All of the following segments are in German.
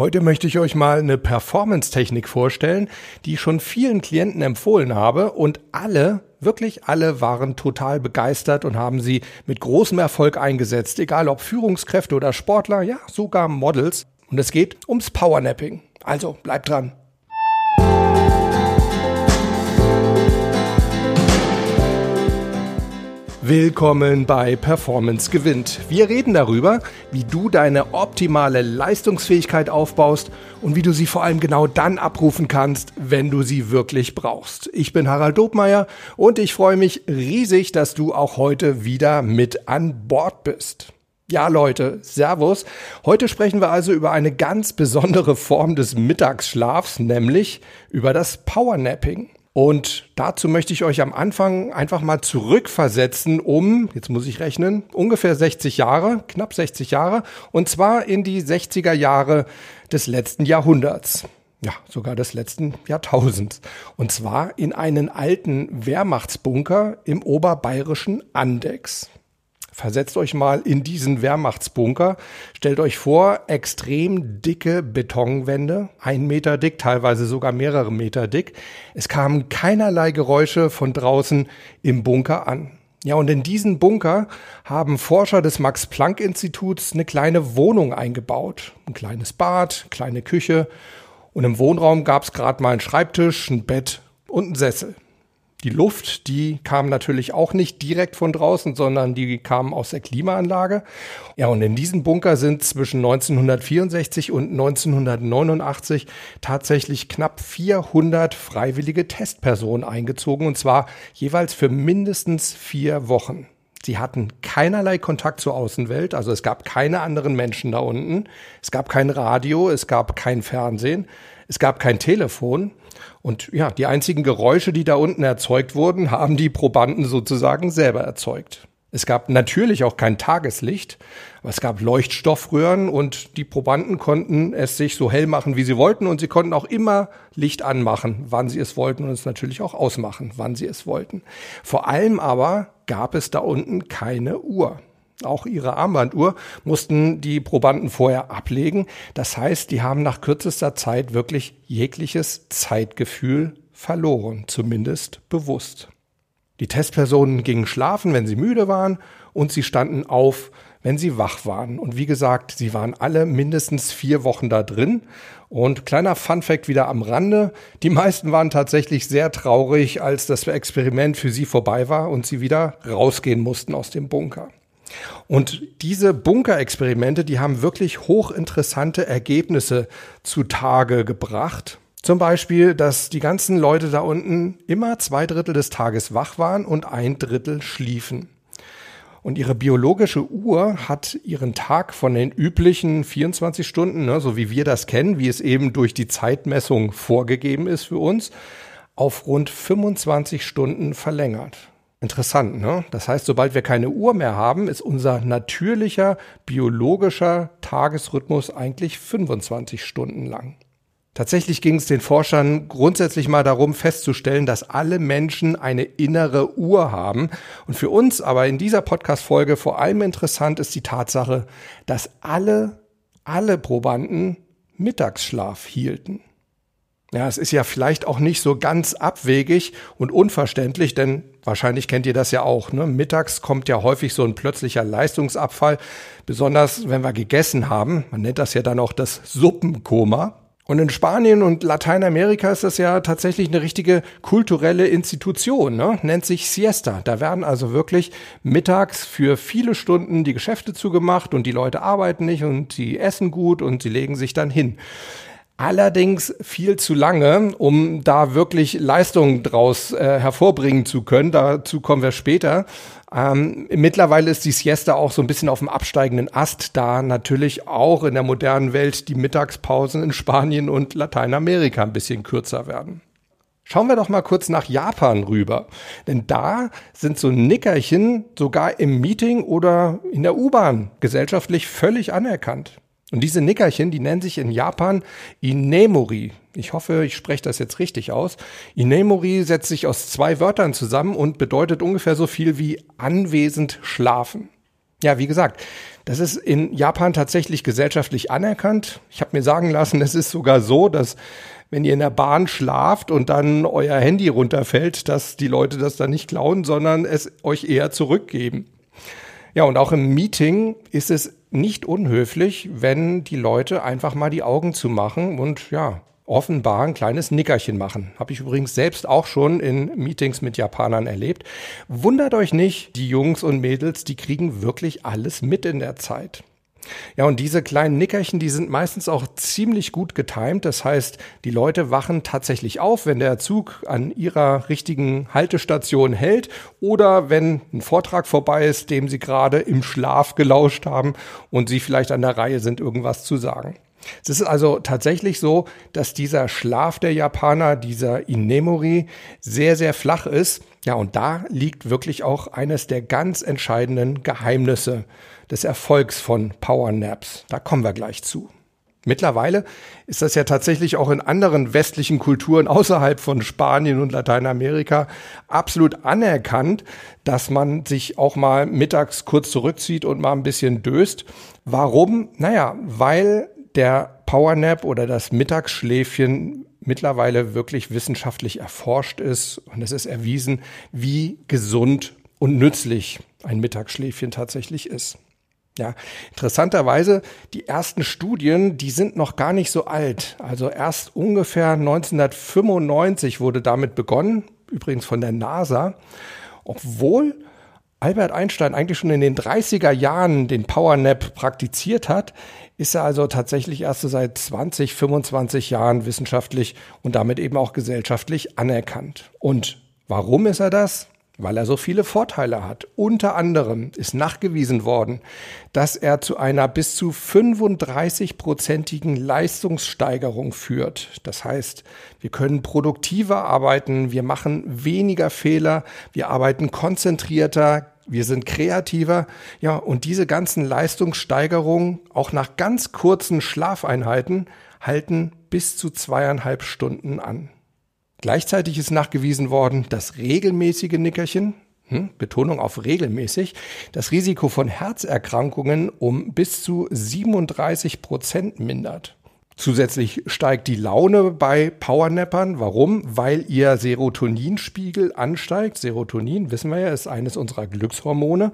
Heute möchte ich euch mal eine Performance-Technik vorstellen, die ich schon vielen Klienten empfohlen habe und alle, wirklich alle waren total begeistert und haben sie mit großem Erfolg eingesetzt, egal ob Führungskräfte oder Sportler, ja, sogar Models. Und es geht ums Powernapping. Also bleibt dran. Willkommen bei Performance gewinnt. Wir reden darüber, wie du deine optimale Leistungsfähigkeit aufbaust und wie du sie vor allem genau dann abrufen kannst, wenn du sie wirklich brauchst. Ich bin Harald Dobmeier und ich freue mich riesig, dass du auch heute wieder mit an Bord bist. Ja, Leute, Servus. Heute sprechen wir also über eine ganz besondere Form des Mittagsschlafs, nämlich über das Powernapping. Und dazu möchte ich euch am Anfang einfach mal zurückversetzen um, jetzt muss ich rechnen, ungefähr 60 Jahre, knapp 60 Jahre, und zwar in die 60er Jahre des letzten Jahrhunderts. Ja, sogar des letzten Jahrtausends. Und zwar in einen alten Wehrmachtsbunker im oberbayerischen Andex. Versetzt euch mal in diesen Wehrmachtsbunker. Stellt euch vor, extrem dicke Betonwände, ein Meter dick, teilweise sogar mehrere Meter dick. Es kamen keinerlei Geräusche von draußen im Bunker an. Ja, und in diesen Bunker haben Forscher des Max-Planck-Instituts eine kleine Wohnung eingebaut. Ein kleines Bad, kleine Küche. Und im Wohnraum gab es gerade mal einen Schreibtisch, ein Bett und einen Sessel. Die Luft, die kam natürlich auch nicht direkt von draußen, sondern die kam aus der Klimaanlage. Ja, und in diesen Bunker sind zwischen 1964 und 1989 tatsächlich knapp 400 freiwillige Testpersonen eingezogen, und zwar jeweils für mindestens vier Wochen. Sie hatten keinerlei Kontakt zur Außenwelt, also es gab keine anderen Menschen da unten, es gab kein Radio, es gab kein Fernsehen, es gab kein Telefon und ja, die einzigen Geräusche, die da unten erzeugt wurden, haben die Probanden sozusagen selber erzeugt. Es gab natürlich auch kein Tageslicht, aber es gab Leuchtstoffröhren und die Probanden konnten es sich so hell machen, wie sie wollten und sie konnten auch immer Licht anmachen, wann sie es wollten und es natürlich auch ausmachen, wann sie es wollten. Vor allem aber gab es da unten keine Uhr. Auch ihre Armbanduhr mussten die Probanden vorher ablegen. Das heißt, die haben nach kürzester Zeit wirklich jegliches Zeitgefühl verloren, zumindest bewusst. Die Testpersonen gingen schlafen, wenn sie müde waren, und sie standen auf, wenn sie wach waren. Und wie gesagt, sie waren alle mindestens vier Wochen da drin. Und kleiner Funfact wieder am Rande. Die meisten waren tatsächlich sehr traurig, als das Experiment für sie vorbei war und sie wieder rausgehen mussten aus dem Bunker. Und diese Bunkerexperimente, die haben wirklich hochinteressante Ergebnisse zutage gebracht. Zum Beispiel, dass die ganzen Leute da unten immer zwei Drittel des Tages wach waren und ein Drittel schliefen. Und ihre biologische Uhr hat ihren Tag von den üblichen 24 Stunden, ne, so wie wir das kennen, wie es eben durch die Zeitmessung vorgegeben ist für uns, auf rund 25 Stunden verlängert. Interessant, ne? Das heißt, sobald wir keine Uhr mehr haben, ist unser natürlicher biologischer Tagesrhythmus eigentlich 25 Stunden lang. Tatsächlich ging es den Forschern grundsätzlich mal darum festzustellen, dass alle Menschen eine innere Uhr haben. Und für uns aber in dieser Podcast-Folge vor allem interessant ist die Tatsache, dass alle, alle Probanden Mittagsschlaf hielten. Ja, es ist ja vielleicht auch nicht so ganz abwegig und unverständlich, denn wahrscheinlich kennt ihr das ja auch. Ne? Mittags kommt ja häufig so ein plötzlicher Leistungsabfall, besonders wenn wir gegessen haben. Man nennt das ja dann auch das Suppenkoma. Und in Spanien und Lateinamerika ist das ja tatsächlich eine richtige kulturelle Institution, ne? nennt sich Siesta. Da werden also wirklich mittags für viele Stunden die Geschäfte zugemacht und die Leute arbeiten nicht und sie essen gut und sie legen sich dann hin. Allerdings viel zu lange, um da wirklich Leistungen draus äh, hervorbringen zu können. Dazu kommen wir später. Ähm, mittlerweile ist die Siesta auch so ein bisschen auf dem absteigenden Ast, da natürlich auch in der modernen Welt die Mittagspausen in Spanien und Lateinamerika ein bisschen kürzer werden. Schauen wir doch mal kurz nach Japan rüber. Denn da sind so Nickerchen sogar im Meeting oder in der U-Bahn gesellschaftlich völlig anerkannt. Und diese Nickerchen, die nennen sich in Japan Inemori. Ich hoffe, ich spreche das jetzt richtig aus. Inemori setzt sich aus zwei Wörtern zusammen und bedeutet ungefähr so viel wie anwesend schlafen. Ja, wie gesagt, das ist in Japan tatsächlich gesellschaftlich anerkannt. Ich habe mir sagen lassen, es ist sogar so, dass wenn ihr in der Bahn schlaft und dann euer Handy runterfällt, dass die Leute das dann nicht klauen, sondern es euch eher zurückgeben. Ja, und auch im Meeting ist es nicht unhöflich, wenn die Leute einfach mal die Augen zu machen und ja, offenbar ein kleines Nickerchen machen. Habe ich übrigens selbst auch schon in Meetings mit Japanern erlebt. Wundert euch nicht, die Jungs und Mädels, die kriegen wirklich alles mit in der Zeit. Ja, und diese kleinen Nickerchen, die sind meistens auch ziemlich gut getimt. Das heißt, die Leute wachen tatsächlich auf, wenn der Zug an ihrer richtigen Haltestation hält oder wenn ein Vortrag vorbei ist, dem sie gerade im Schlaf gelauscht haben und sie vielleicht an der Reihe sind, irgendwas zu sagen. Es ist also tatsächlich so, dass dieser Schlaf der Japaner, dieser Inemori, sehr, sehr flach ist. Ja, und da liegt wirklich auch eines der ganz entscheidenden Geheimnisse des Erfolgs von Powernaps. Da kommen wir gleich zu. Mittlerweile ist das ja tatsächlich auch in anderen westlichen Kulturen außerhalb von Spanien und Lateinamerika absolut anerkannt, dass man sich auch mal mittags kurz zurückzieht und mal ein bisschen döst. Warum? Naja, weil der Powernap oder das Mittagsschläfchen mittlerweile wirklich wissenschaftlich erforscht ist und es ist erwiesen, wie gesund und nützlich ein Mittagsschläfchen tatsächlich ist. Ja, interessanterweise, die ersten Studien, die sind noch gar nicht so alt. Also erst ungefähr 1995 wurde damit begonnen, übrigens von der NASA, obwohl Albert Einstein eigentlich schon in den 30er Jahren den Powernap praktiziert hat, ist er also tatsächlich erst so seit 20, 25 Jahren wissenschaftlich und damit eben auch gesellschaftlich anerkannt. Und warum ist er das? Weil er so viele Vorteile hat. Unter anderem ist nachgewiesen worden, dass er zu einer bis zu 35-prozentigen Leistungssteigerung führt. Das heißt, wir können produktiver arbeiten, wir machen weniger Fehler, wir arbeiten konzentrierter, wir sind kreativer. Ja, und diese ganzen Leistungssteigerungen, auch nach ganz kurzen Schlafeinheiten, halten bis zu zweieinhalb Stunden an. Gleichzeitig ist nachgewiesen worden, dass regelmäßige Nickerchen, hm, Betonung auf regelmäßig, das Risiko von Herzerkrankungen um bis zu 37 Prozent mindert. Zusätzlich steigt die Laune bei Powernappern. Warum? Weil ihr Serotoninspiegel ansteigt. Serotonin, wissen wir ja, ist eines unserer Glückshormone.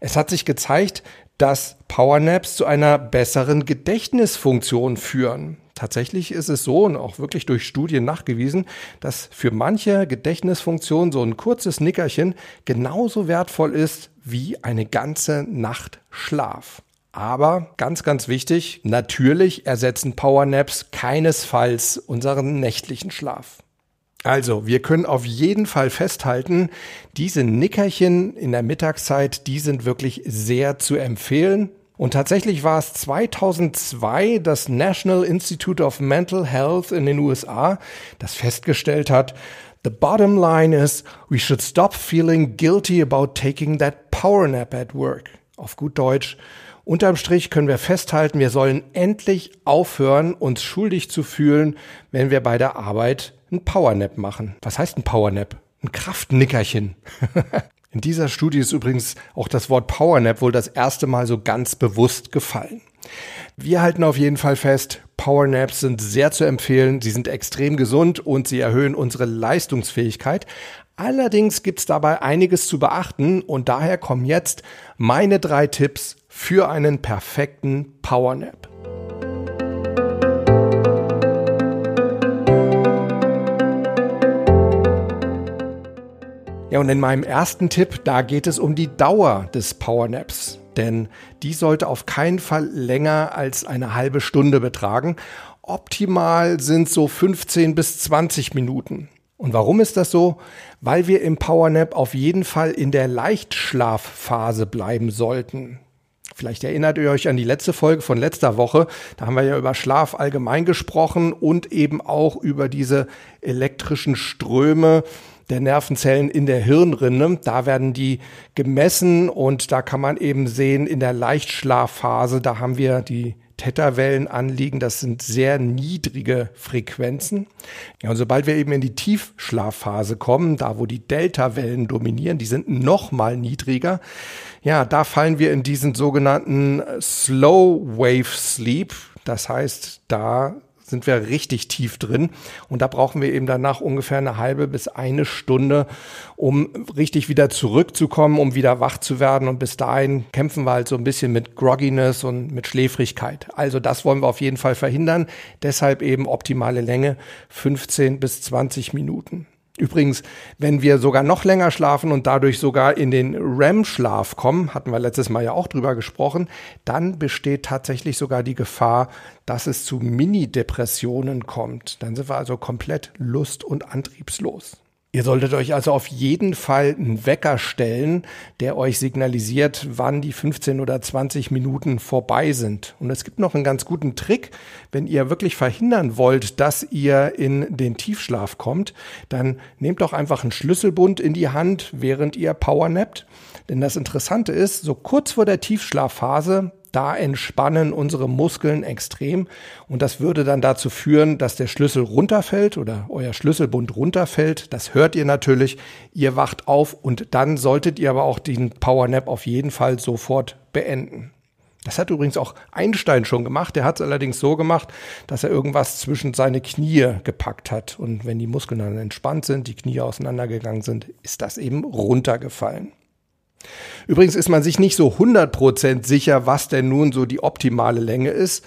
Es hat sich gezeigt, dass Powernaps zu einer besseren Gedächtnisfunktion führen. Tatsächlich ist es so und auch wirklich durch Studien nachgewiesen, dass für manche Gedächtnisfunktionen so ein kurzes Nickerchen genauso wertvoll ist wie eine ganze Nacht Schlaf. Aber ganz, ganz wichtig, natürlich ersetzen Powernaps keinesfalls unseren nächtlichen Schlaf. Also, wir können auf jeden Fall festhalten, diese Nickerchen in der Mittagszeit, die sind wirklich sehr zu empfehlen. Und tatsächlich war es 2002 das National Institute of Mental Health in den USA, das festgestellt hat, The bottom line is, we should stop feeling guilty about taking that power nap at work. Auf gut Deutsch, Unterm Strich können wir festhalten, wir sollen endlich aufhören, uns schuldig zu fühlen, wenn wir bei der Arbeit ein Powernap machen. Was heißt ein Powernap? Ein Kraftnickerchen. In dieser Studie ist übrigens auch das Wort Powernap wohl das erste Mal so ganz bewusst gefallen. Wir halten auf jeden Fall fest, Powernaps sind sehr zu empfehlen, sie sind extrem gesund und sie erhöhen unsere Leistungsfähigkeit. Allerdings gibt's dabei einiges zu beachten und daher kommen jetzt meine drei Tipps für einen perfekten Powernap. Ja, und in meinem ersten Tipp, da geht es um die Dauer des Powernaps. Denn die sollte auf keinen Fall länger als eine halbe Stunde betragen. Optimal sind so 15 bis 20 Minuten. Und warum ist das so? Weil wir im Powernap auf jeden Fall in der Leichtschlafphase bleiben sollten. Vielleicht erinnert ihr euch an die letzte Folge von letzter Woche. Da haben wir ja über Schlaf allgemein gesprochen und eben auch über diese elektrischen Ströme der Nervenzellen in der Hirnrinde. Da werden die gemessen und da kann man eben sehen, in der Leichtschlafphase, da haben wir die Theta-Wellen anliegen. Das sind sehr niedrige Frequenzen. Ja, und sobald wir eben in die Tiefschlafphase kommen, da wo die Delta-Wellen dominieren, die sind noch mal niedriger. Ja, da fallen wir in diesen sogenannten Slow Wave Sleep. Das heißt, da sind wir richtig tief drin. Und da brauchen wir eben danach ungefähr eine halbe bis eine Stunde, um richtig wieder zurückzukommen, um wieder wach zu werden. Und bis dahin kämpfen wir halt so ein bisschen mit Grogginess und mit Schläfrigkeit. Also das wollen wir auf jeden Fall verhindern. Deshalb eben optimale Länge 15 bis 20 Minuten. Übrigens, wenn wir sogar noch länger schlafen und dadurch sogar in den REM-Schlaf kommen, hatten wir letztes Mal ja auch drüber gesprochen, dann besteht tatsächlich sogar die Gefahr, dass es zu Mini-Depressionen kommt. Dann sind wir also komplett lust- und antriebslos. Ihr solltet euch also auf jeden Fall einen Wecker stellen, der euch signalisiert, wann die 15 oder 20 Minuten vorbei sind. Und es gibt noch einen ganz guten Trick. Wenn ihr wirklich verhindern wollt, dass ihr in den Tiefschlaf kommt, dann nehmt doch einfach einen Schlüsselbund in die Hand, während ihr powernappt. Denn das Interessante ist, so kurz vor der Tiefschlafphase da entspannen unsere Muskeln extrem und das würde dann dazu führen, dass der Schlüssel runterfällt oder euer Schlüsselbund runterfällt. Das hört ihr natürlich. Ihr wacht auf und dann solltet ihr aber auch den Power Nap auf jeden Fall sofort beenden. Das hat übrigens auch Einstein schon gemacht. Der hat es allerdings so gemacht, dass er irgendwas zwischen seine Knie gepackt hat. Und wenn die Muskeln dann entspannt sind, die Knie auseinandergegangen sind, ist das eben runtergefallen. Übrigens ist man sich nicht so 100% sicher, was denn nun so die optimale Länge ist.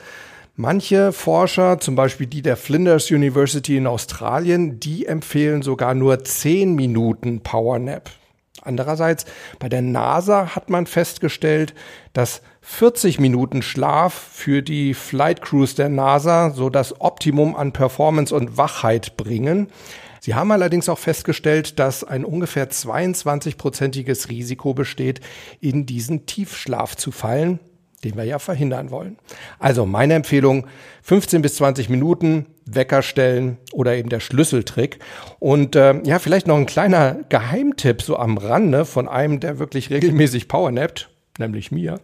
Manche Forscher, zum Beispiel die der Flinders University in Australien, die empfehlen sogar nur 10 Minuten Power Nap. Andererseits bei der NASA hat man festgestellt, dass 40 Minuten Schlaf für die Flight Crews der NASA so das Optimum an Performance und Wachheit bringen. Sie haben allerdings auch festgestellt, dass ein ungefähr 22-prozentiges Risiko besteht, in diesen Tiefschlaf zu fallen, den wir ja verhindern wollen. Also meine Empfehlung, 15 bis 20 Minuten Wecker stellen oder eben der Schlüsseltrick. Und äh, ja, vielleicht noch ein kleiner Geheimtipp so am Rande von einem, der wirklich regelmäßig powernappt, nämlich mir.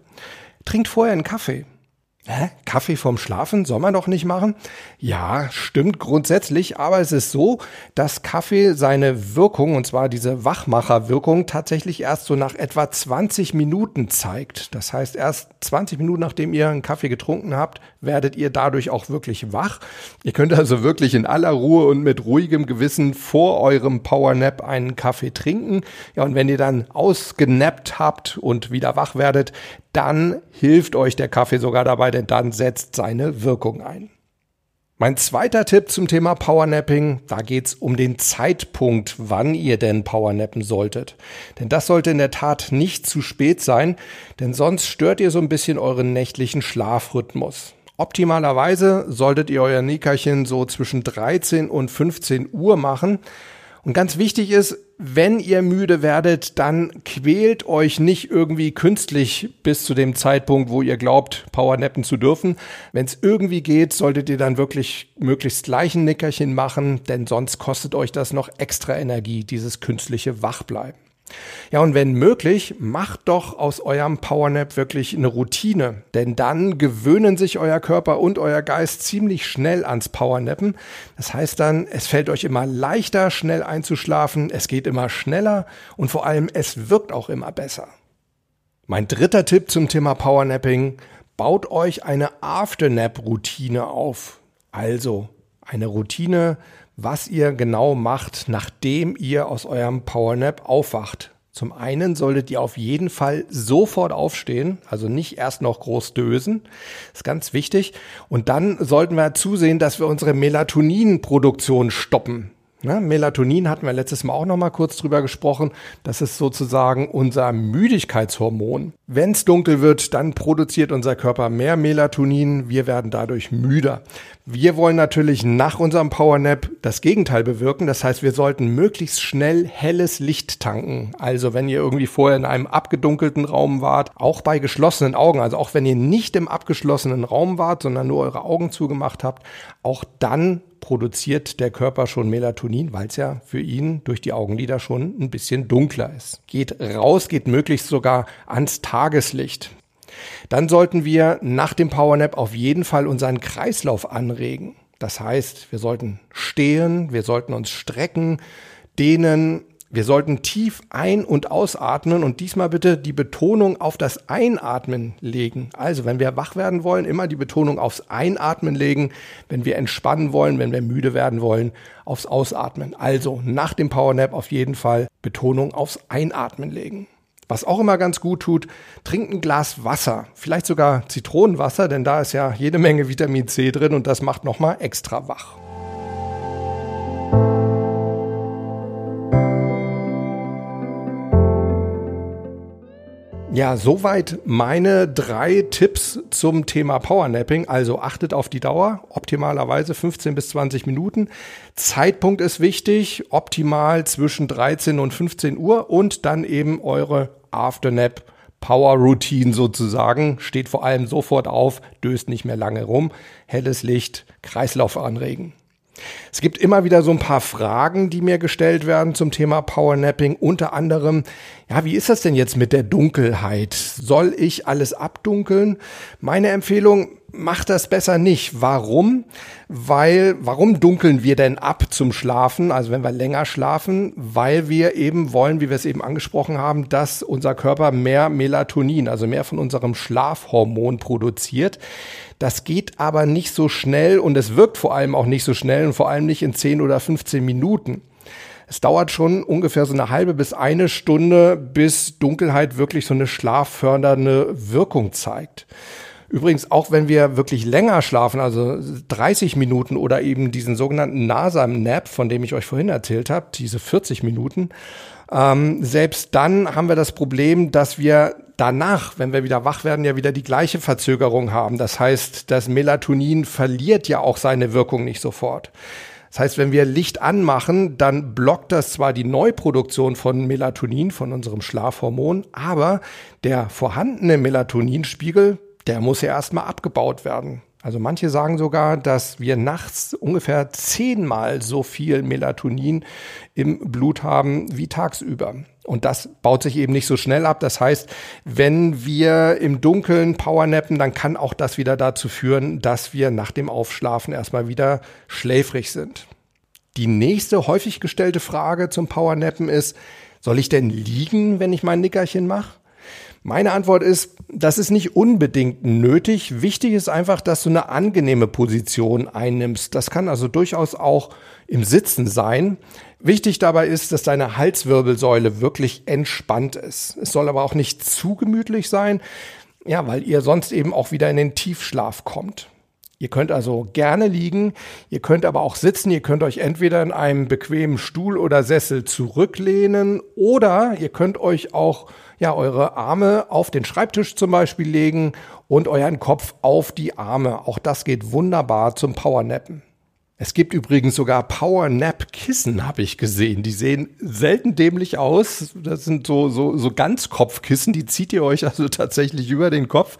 Trinkt vorher einen Kaffee. Hä? Kaffee vorm Schlafen soll man doch nicht machen? Ja, stimmt grundsätzlich, aber es ist so, dass Kaffee seine Wirkung, und zwar diese Wachmacherwirkung, tatsächlich erst so nach etwa 20 Minuten zeigt. Das heißt, erst 20 Minuten nachdem ihr einen Kaffee getrunken habt, werdet ihr dadurch auch wirklich wach. Ihr könnt also wirklich in aller Ruhe und mit ruhigem Gewissen vor eurem Powernap einen Kaffee trinken. Ja, und wenn ihr dann ausgenappt habt und wieder wach werdet, dann hilft euch der Kaffee sogar dabei, denn dann setzt seine Wirkung ein. Mein zweiter Tipp zum Thema Powernapping, da geht's um den Zeitpunkt, wann ihr denn Powernappen solltet. Denn das sollte in der Tat nicht zu spät sein, denn sonst stört ihr so ein bisschen euren nächtlichen Schlafrhythmus. Optimalerweise solltet ihr euer Nickerchen so zwischen 13 und 15 Uhr machen. Und ganz wichtig ist, wenn ihr müde werdet, dann quält euch nicht irgendwie künstlich bis zu dem Zeitpunkt, wo ihr glaubt, powernappen zu dürfen. Wenn es irgendwie geht, solltet ihr dann wirklich möglichst gleich ein Nickerchen machen, denn sonst kostet euch das noch extra Energie, dieses künstliche Wachbleiben. Ja, und wenn möglich, macht doch aus eurem Powernap wirklich eine Routine, denn dann gewöhnen sich euer Körper und euer Geist ziemlich schnell ans Powernappen. Das heißt dann, es fällt euch immer leichter, schnell einzuschlafen, es geht immer schneller und vor allem, es wirkt auch immer besser. Mein dritter Tipp zum Thema Powernapping, baut euch eine Afternap-Routine auf. Also eine Routine, was ihr genau macht, nachdem ihr aus eurem Powernap aufwacht. Zum einen solltet ihr auf jeden Fall sofort aufstehen, also nicht erst noch groß dösen. Ist ganz wichtig. Und dann sollten wir zusehen, dass wir unsere Melatoninproduktion stoppen. Ne, Melatonin hatten wir letztes Mal auch noch mal kurz drüber gesprochen. Das ist sozusagen unser Müdigkeitshormon. Wenn es dunkel wird, dann produziert unser Körper mehr Melatonin. Wir werden dadurch müder. Wir wollen natürlich nach unserem Powernap das Gegenteil bewirken. Das heißt, wir sollten möglichst schnell helles Licht tanken. Also wenn ihr irgendwie vorher in einem abgedunkelten Raum wart, auch bei geschlossenen Augen, also auch wenn ihr nicht im abgeschlossenen Raum wart, sondern nur eure Augen zugemacht habt, auch dann produziert der Körper schon Melatonin, weil es ja für ihn durch die Augenlider schon ein bisschen dunkler ist. Geht raus, geht möglichst sogar ans Tageslicht. Dann sollten wir nach dem Powernap auf jeden Fall unseren Kreislauf anregen. Das heißt, wir sollten stehen, wir sollten uns strecken, dehnen, wir sollten tief ein- und ausatmen und diesmal bitte die Betonung auf das Einatmen legen. Also, wenn wir wach werden wollen, immer die Betonung aufs Einatmen legen. Wenn wir entspannen wollen, wenn wir müde werden wollen, aufs Ausatmen. Also, nach dem Powernap auf jeden Fall Betonung aufs Einatmen legen. Was auch immer ganz gut tut, trinkt ein Glas Wasser. Vielleicht sogar Zitronenwasser, denn da ist ja jede Menge Vitamin C drin und das macht nochmal extra wach. Ja, soweit meine drei Tipps zum Thema Powernapping. Also achtet auf die Dauer, optimalerweise 15 bis 20 Minuten. Zeitpunkt ist wichtig, optimal zwischen 13 und 15 Uhr und dann eben eure Afternap Power Routine sozusagen. Steht vor allem sofort auf, döst nicht mehr lange rum. Helles Licht, Kreislauf anregen. Es gibt immer wieder so ein paar Fragen, die mir gestellt werden zum Thema Powernapping. Unter anderem, ja, wie ist das denn jetzt mit der Dunkelheit? Soll ich alles abdunkeln? Meine Empfehlung, macht das besser nicht. Warum? Weil, warum dunkeln wir denn ab zum Schlafen? Also wenn wir länger schlafen, weil wir eben wollen, wie wir es eben angesprochen haben, dass unser Körper mehr Melatonin, also mehr von unserem Schlafhormon produziert. Das geht aber nicht so schnell und es wirkt vor allem auch nicht so schnell und vor allem nicht in 10 oder 15 Minuten. Es dauert schon ungefähr so eine halbe bis eine Stunde, bis Dunkelheit wirklich so eine schlaffördernde Wirkung zeigt. Übrigens, auch wenn wir wirklich länger schlafen, also 30 Minuten oder eben diesen sogenannten NASA-Nap, von dem ich euch vorhin erzählt habe, diese 40 Minuten, ähm, selbst dann haben wir das Problem, dass wir danach, wenn wir wieder wach werden, ja wieder die gleiche Verzögerung haben. Das heißt, das Melatonin verliert ja auch seine Wirkung nicht sofort. Das heißt, wenn wir Licht anmachen, dann blockt das zwar die Neuproduktion von Melatonin, von unserem Schlafhormon, aber der vorhandene Melatoninspiegel, der muss ja erstmal abgebaut werden. Also manche sagen sogar, dass wir nachts ungefähr zehnmal so viel Melatonin im Blut haben wie tagsüber. Und das baut sich eben nicht so schnell ab. Das heißt, wenn wir im Dunkeln Powernappen, dann kann auch das wieder dazu führen, dass wir nach dem Aufschlafen erstmal wieder schläfrig sind. Die nächste häufig gestellte Frage zum Powernappen ist, soll ich denn liegen, wenn ich mein Nickerchen mache? Meine Antwort ist, das ist nicht unbedingt nötig. Wichtig ist einfach, dass du eine angenehme Position einnimmst. Das kann also durchaus auch im Sitzen sein. Wichtig dabei ist, dass deine Halswirbelsäule wirklich entspannt ist. Es soll aber auch nicht zu gemütlich sein, ja, weil ihr sonst eben auch wieder in den Tiefschlaf kommt. Ihr könnt also gerne liegen, ihr könnt aber auch sitzen, ihr könnt euch entweder in einem bequemen Stuhl oder Sessel zurücklehnen oder ihr könnt euch auch ja eure Arme auf den Schreibtisch zum Beispiel legen und euren Kopf auf die Arme. Auch das geht wunderbar zum Powernappen. Es gibt übrigens sogar Power Nap Kissen, habe ich gesehen. Die sehen selten dämlich aus. Das sind so, so, so Ganzkopfkissen, die zieht ihr euch also tatsächlich über den Kopf.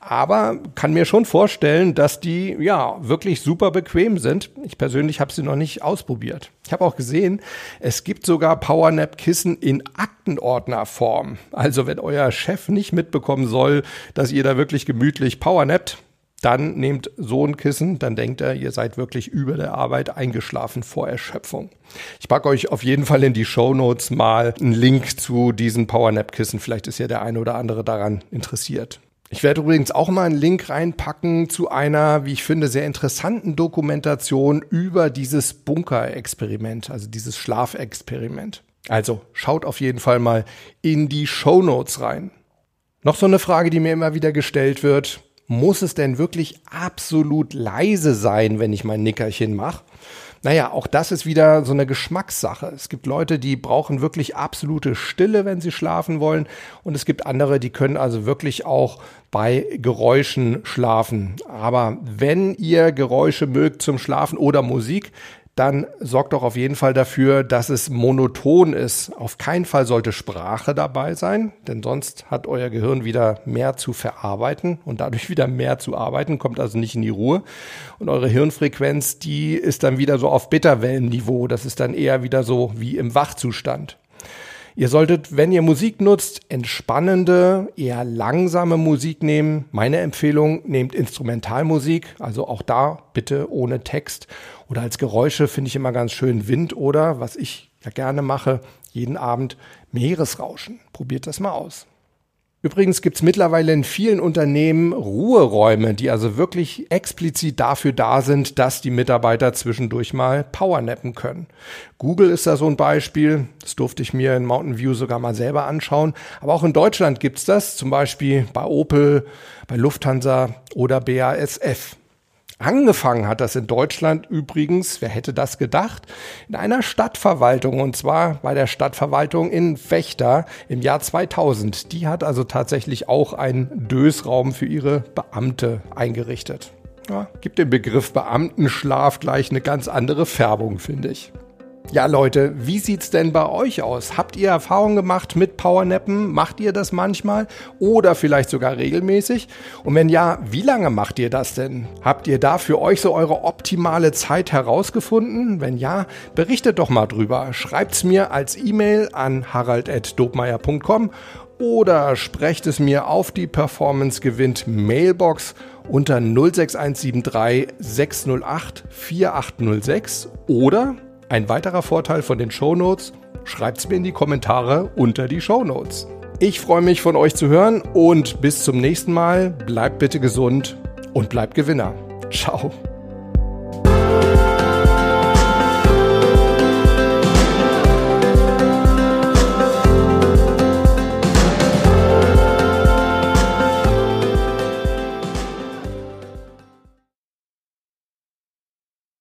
Aber kann mir schon vorstellen, dass die ja wirklich super bequem sind. Ich persönlich habe sie noch nicht ausprobiert. Ich habe auch gesehen, es gibt sogar Power Nap Kissen in Aktenordnerform. Also wenn euer Chef nicht mitbekommen soll, dass ihr da wirklich gemütlich Power nappt, dann nehmt so ein Kissen, dann denkt er, ihr seid wirklich über der Arbeit eingeschlafen vor Erschöpfung. Ich packe euch auf jeden Fall in die Show Notes mal einen Link zu diesen Powernap-Kissen. Vielleicht ist ja der eine oder andere daran interessiert. Ich werde übrigens auch mal einen Link reinpacken zu einer, wie ich finde, sehr interessanten Dokumentation über dieses Bunker-Experiment, also dieses Schlafexperiment. Also schaut auf jeden Fall mal in die Show Notes rein. Noch so eine Frage, die mir immer wieder gestellt wird muss es denn wirklich absolut leise sein, wenn ich mein Nickerchen mache? Naja, auch das ist wieder so eine Geschmackssache. Es gibt Leute, die brauchen wirklich absolute Stille, wenn sie schlafen wollen. Und es gibt andere, die können also wirklich auch bei Geräuschen schlafen. Aber wenn ihr Geräusche mögt zum Schlafen oder Musik, dann sorgt doch auf jeden Fall dafür, dass es monoton ist. Auf keinen Fall sollte Sprache dabei sein, denn sonst hat euer Gehirn wieder mehr zu verarbeiten und dadurch wieder mehr zu arbeiten, kommt also nicht in die Ruhe. Und eure Hirnfrequenz, die ist dann wieder so auf Bitterwellenniveau. Das ist dann eher wieder so wie im Wachzustand. Ihr solltet, wenn ihr Musik nutzt, entspannende, eher langsame Musik nehmen. Meine Empfehlung, nehmt Instrumentalmusik, also auch da bitte ohne Text. Oder als Geräusche finde ich immer ganz schön Wind oder, was ich ja gerne mache, jeden Abend Meeresrauschen. Probiert das mal aus. Übrigens gibt es mittlerweile in vielen Unternehmen Ruheräume, die also wirklich explizit dafür da sind, dass die Mitarbeiter zwischendurch mal powernappen können. Google ist da so ein Beispiel. Das durfte ich mir in Mountain View sogar mal selber anschauen. Aber auch in Deutschland gibt's das, zum Beispiel bei Opel, bei Lufthansa oder BASF. Angefangen hat das in Deutschland übrigens, wer hätte das gedacht, in einer Stadtverwaltung und zwar bei der Stadtverwaltung in Wächter im Jahr 2000. Die hat also tatsächlich auch einen Dösraum für ihre Beamte eingerichtet. Ja, gibt dem Begriff Beamtenschlaf gleich eine ganz andere Färbung, finde ich. Ja, Leute, wie sieht's denn bei euch aus? Habt ihr Erfahrungen gemacht mit Powernappen? Macht ihr das manchmal oder vielleicht sogar regelmäßig? Und wenn ja, wie lange macht ihr das denn? Habt ihr da für euch so eure optimale Zeit herausgefunden? Wenn ja, berichtet doch mal drüber. Schreibt's mir als E-Mail an harald@dobmeier.com oder sprecht es mir auf die Performance gewinnt Mailbox unter 06173 608 4806 oder ein weiterer Vorteil von den Show Notes: schreibt's mir in die Kommentare unter die Show Notes. Ich freue mich von euch zu hören und bis zum nächsten Mal. Bleibt bitte gesund und bleibt Gewinner. Ciao.